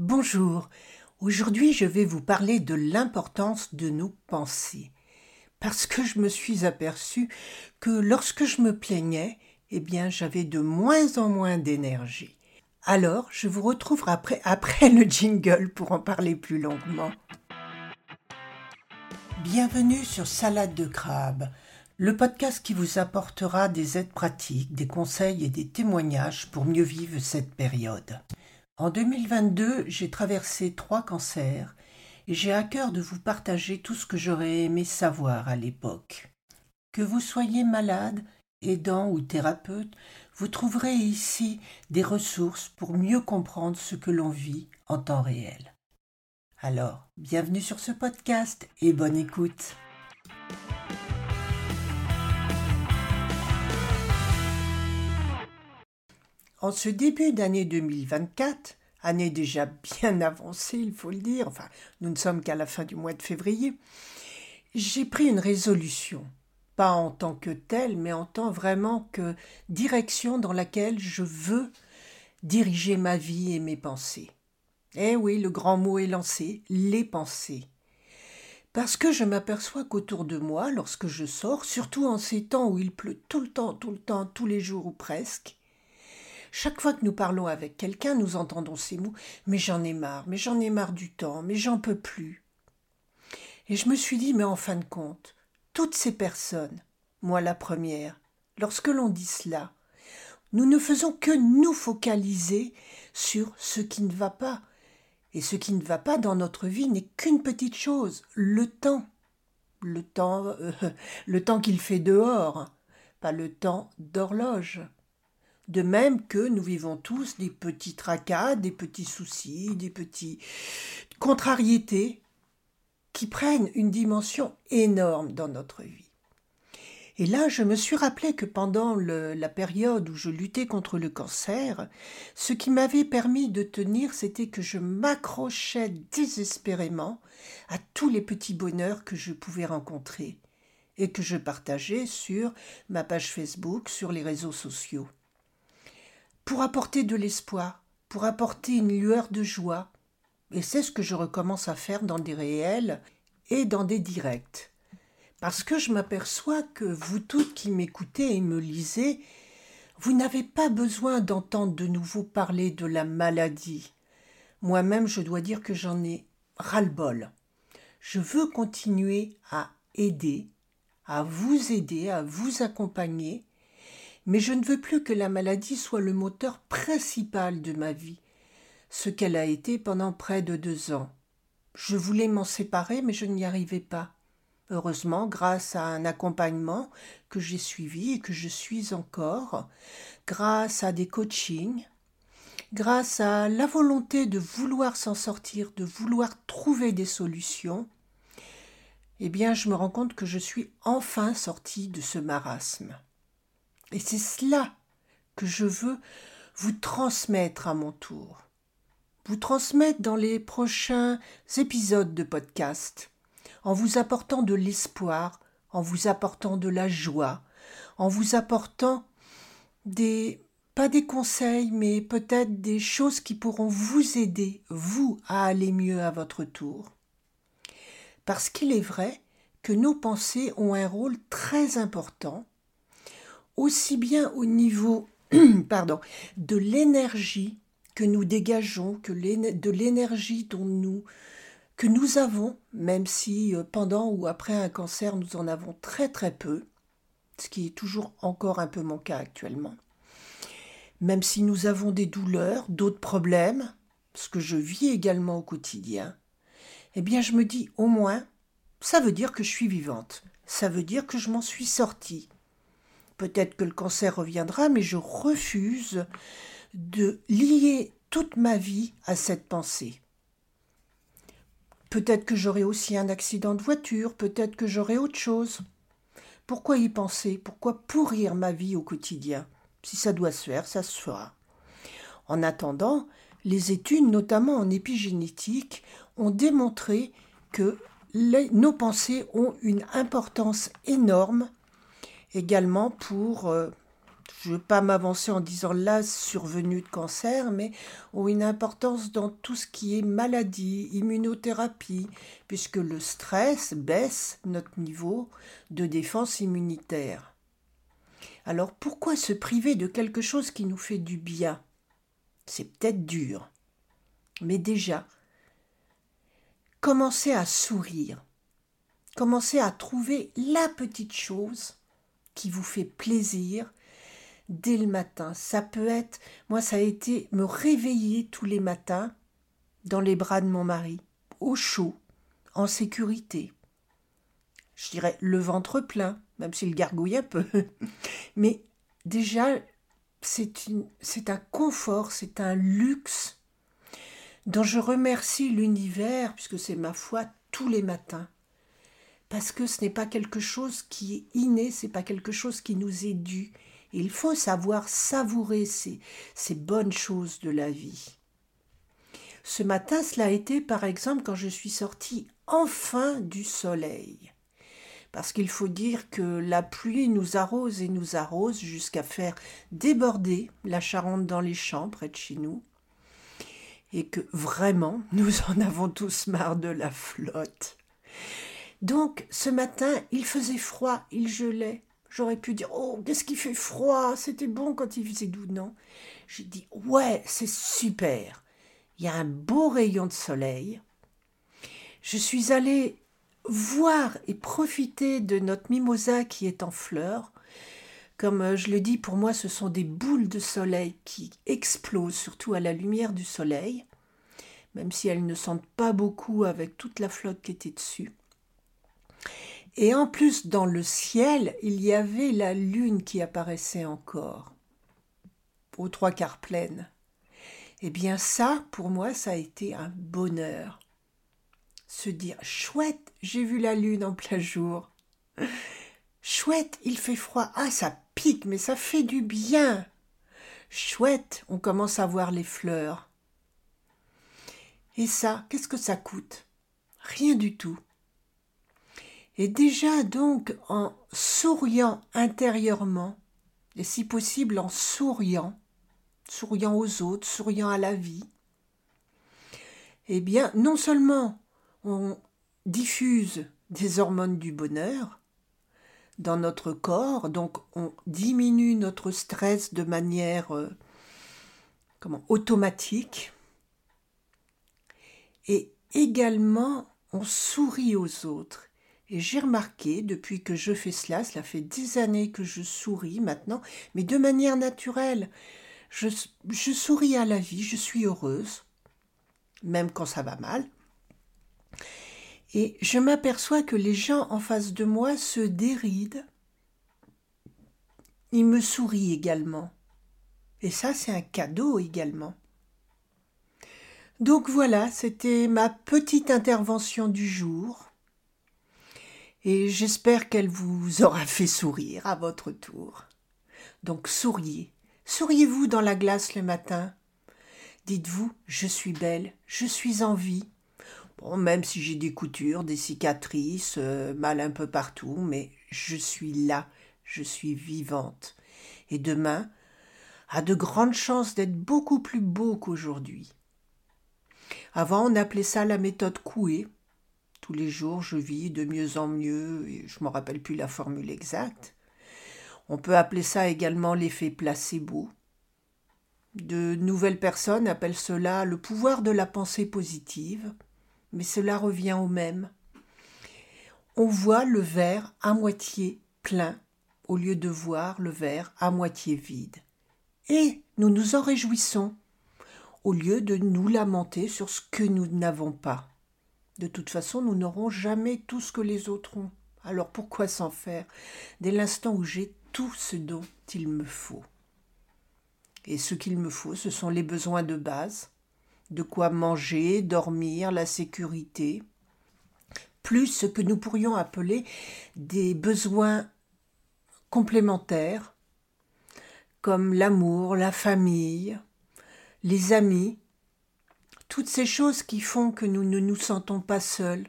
Bonjour, aujourd'hui je vais vous parler de l'importance de nos pensées. Parce que je me suis aperçu que lorsque je me plaignais, eh bien j'avais de moins en moins d'énergie. Alors je vous retrouve après, après le jingle pour en parler plus longuement. Bienvenue sur Salade de crabe, le podcast qui vous apportera des aides pratiques, des conseils et des témoignages pour mieux vivre cette période. En 2022, j'ai traversé trois cancers et j'ai à cœur de vous partager tout ce que j'aurais aimé savoir à l'époque. Que vous soyez malade, aidant ou thérapeute, vous trouverez ici des ressources pour mieux comprendre ce que l'on vit en temps réel. Alors, bienvenue sur ce podcast et bonne écoute. En ce début d'année 2024, année déjà bien avancée, il faut le dire, enfin, nous ne sommes qu'à la fin du mois de février, j'ai pris une résolution, pas en tant que telle, mais en tant vraiment que direction dans laquelle je veux diriger ma vie et mes pensées. Eh oui, le grand mot est lancé, les pensées. Parce que je m'aperçois qu'autour de moi, lorsque je sors, surtout en ces temps où il pleut tout le temps, tout le temps, tous les jours ou presque, chaque fois que nous parlons avec quelqu'un, nous entendons ces mots Mais j'en ai marre, mais j'en ai marre du temps, mais j'en peux plus. Et je me suis dit Mais en fin de compte, toutes ces personnes, moi la première, lorsque l'on dit cela, nous ne faisons que nous focaliser sur ce qui ne va pas. Et ce qui ne va pas dans notre vie n'est qu'une petite chose, le temps. Le temps, euh, le temps qu'il fait dehors, pas le temps d'horloge. De même que nous vivons tous des petits tracas, des petits soucis, des petits contrariétés qui prennent une dimension énorme dans notre vie. Et là, je me suis rappelé que pendant la période où je luttais contre le cancer, ce qui m'avait permis de tenir, c'était que je m'accrochais désespérément à tous les petits bonheurs que je pouvais rencontrer et que je partageais sur ma page Facebook, sur les réseaux sociaux pour apporter de l'espoir, pour apporter une lueur de joie. Et c'est ce que je recommence à faire dans des réels et dans des directs. Parce que je m'aperçois que vous toutes qui m'écoutez et me lisez, vous n'avez pas besoin d'entendre de nouveau parler de la maladie. Moi-même, je dois dire que j'en ai ras-le-bol. Je veux continuer à aider, à vous aider, à vous accompagner, mais je ne veux plus que la maladie soit le moteur principal de ma vie, ce qu'elle a été pendant près de deux ans. Je voulais m'en séparer, mais je n'y arrivais pas. Heureusement, grâce à un accompagnement que j'ai suivi et que je suis encore, grâce à des coachings, grâce à la volonté de vouloir s'en sortir, de vouloir trouver des solutions, eh bien, je me rends compte que je suis enfin sortie de ce marasme. Et c'est cela que je veux vous transmettre à mon tour. Vous transmettre dans les prochains épisodes de podcast, en vous apportant de l'espoir, en vous apportant de la joie, en vous apportant des pas des conseils, mais peut-être des choses qui pourront vous aider, vous, à aller mieux à votre tour. Parce qu'il est vrai que nos pensées ont un rôle très important aussi bien au niveau de l'énergie que nous dégageons, que de l'énergie dont nous que nous avons, même si euh, pendant ou après un cancer nous en avons très très peu, ce qui est toujours encore un peu mon cas actuellement. Même si nous avons des douleurs, d'autres problèmes, ce que je vis également au quotidien, eh bien je me dis au moins, ça veut dire que je suis vivante, ça veut dire que je m'en suis sortie, Peut-être que le cancer reviendra, mais je refuse de lier toute ma vie à cette pensée. Peut-être que j'aurai aussi un accident de voiture, peut-être que j'aurai autre chose. Pourquoi y penser? Pourquoi pourrir ma vie au quotidien? Si ça doit se faire, ça se fera. En attendant, les études, notamment en épigénétique, ont démontré que nos pensées ont une importance énorme également pour, euh, je ne veux pas m'avancer en disant la survenue de cancer, mais ont une importance dans tout ce qui est maladie, immunothérapie, puisque le stress baisse notre niveau de défense immunitaire. Alors pourquoi se priver de quelque chose qui nous fait du bien? C'est peut-être dur, mais déjà, commencez à sourire, commencez à trouver la petite chose qui vous fait plaisir dès le matin. Ça peut être, moi ça a été me réveiller tous les matins dans les bras de mon mari, au chaud, en sécurité. Je dirais le ventre plein, même s'il gargouille un peu. Mais déjà, c'est un confort, c'est un luxe dont je remercie l'univers, puisque c'est ma foi tous les matins. Parce que ce n'est pas quelque chose qui est inné, c'est pas quelque chose qui nous est dû. Il faut savoir savourer ces, ces bonnes choses de la vie. Ce matin, cela a été par exemple quand je suis sortie enfin du soleil. Parce qu'il faut dire que la pluie nous arrose et nous arrose jusqu'à faire déborder la Charente dans les champs près de chez nous. Et que vraiment, nous en avons tous marre de la flotte. Donc, ce matin, il faisait froid, il gelait. J'aurais pu dire Oh, qu'est-ce qui fait froid C'était bon quand il faisait doux, non? J'ai dit Ouais, c'est super. Il y a un beau rayon de soleil. Je suis allée voir et profiter de notre mimosa qui est en fleurs. Comme euh, je le dis, pour moi, ce sont des boules de soleil qui explosent, surtout à la lumière du soleil, même si elles ne sentent pas beaucoup avec toute la flotte qui était dessus. Et en plus, dans le ciel, il y avait la lune qui apparaissait encore, aux trois quarts pleine. Eh bien ça, pour moi, ça a été un bonheur. Se dire, chouette, j'ai vu la lune en plein jour. Chouette, il fait froid. Ah, ça pique, mais ça fait du bien. Chouette, on commence à voir les fleurs. Et ça, qu'est-ce que ça coûte? Rien du tout. Et déjà donc en souriant intérieurement, et si possible en souriant, souriant aux autres, souriant à la vie, eh bien non seulement on diffuse des hormones du bonheur dans notre corps, donc on diminue notre stress de manière euh, comment, automatique, et également on sourit aux autres. Et j'ai remarqué, depuis que je fais cela, cela fait des années que je souris maintenant, mais de manière naturelle. Je, je souris à la vie, je suis heureuse, même quand ça va mal. Et je m'aperçois que les gens en face de moi se dérident. Ils me sourient également. Et ça, c'est un cadeau également. Donc voilà, c'était ma petite intervention du jour et j'espère qu'elle vous aura fait sourire à votre tour. Donc souriez, souriez-vous dans la glace le matin? Dites-vous, je suis belle, je suis en vie. Bon, même si j'ai des coutures, des cicatrices, euh, mal un peu partout, mais je suis là, je suis vivante. Et demain a de grandes chances d'être beaucoup plus beau qu'aujourd'hui. Avant, on appelait ça la méthode Coué. Tous les jours, je vis de mieux en mieux, je ne me rappelle plus la formule exacte. On peut appeler ça également l'effet placebo. De nouvelles personnes appellent cela le pouvoir de la pensée positive, mais cela revient au même. On voit le verre à moitié plein au lieu de voir le verre à moitié vide. Et nous nous en réjouissons, au lieu de nous lamenter sur ce que nous n'avons pas. De toute façon, nous n'aurons jamais tout ce que les autres ont. Alors pourquoi s'en faire? Dès l'instant où j'ai tout ce dont il me faut. Et ce qu'il me faut, ce sont les besoins de base, de quoi manger, dormir, la sécurité, plus ce que nous pourrions appeler des besoins complémentaires, comme l'amour, la famille, les amis, toutes ces choses qui font que nous ne nous sentons pas seuls,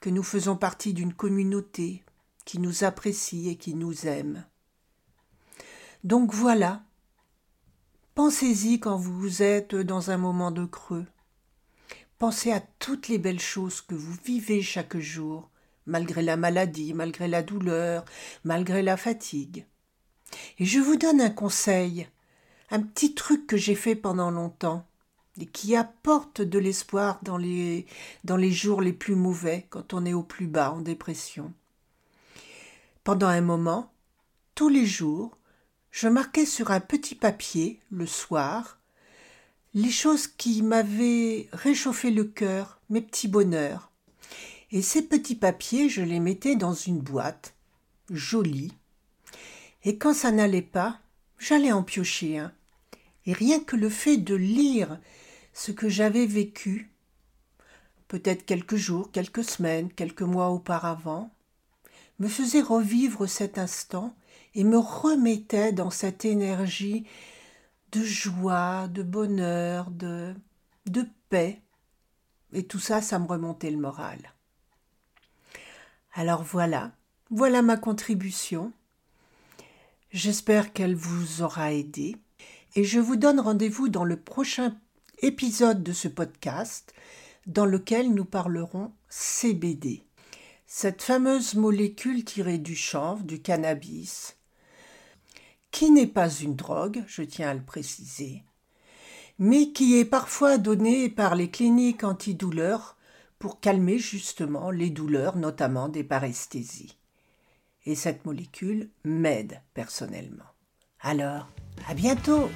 que nous faisons partie d'une communauté qui nous apprécie et qui nous aime. Donc voilà. Pensez-y quand vous êtes dans un moment de creux. Pensez à toutes les belles choses que vous vivez chaque jour, malgré la maladie, malgré la douleur, malgré la fatigue. Et je vous donne un conseil, un petit truc que j'ai fait pendant longtemps qui apporte de l'espoir dans les, jours les plus mauvais, quand on est au plus bas en dépression. Pendant un moment, tous les jours, je marquais sur un petit papier, le soir, les choses qui m'avaient réchauffé le cœur, mes petits bonheurs. Et ces petits papiers, je les mettais dans une boîte, jolie. Et quand ça n'allait pas, j'allais en piocher un. Et rien que le fait de lire ce que j'avais vécu, peut-être quelques jours, quelques semaines, quelques mois auparavant, me faisait revivre cet instant et me remettait dans cette énergie de joie, de bonheur, de, de paix. Et tout ça, ça me remontait le moral. Alors voilà, voilà ma contribution. J'espère qu'elle vous aura aidé. Et je vous donne rendez-vous dans le prochain épisode de ce podcast dans lequel nous parlerons CBD. Cette fameuse molécule tirée du chanvre, du cannabis, qui n'est pas une drogue, je tiens à le préciser, mais qui est parfois donnée par les cliniques antidouleurs pour calmer justement les douleurs, notamment des paresthésies. Et cette molécule m'aide personnellement. Alors, à bientôt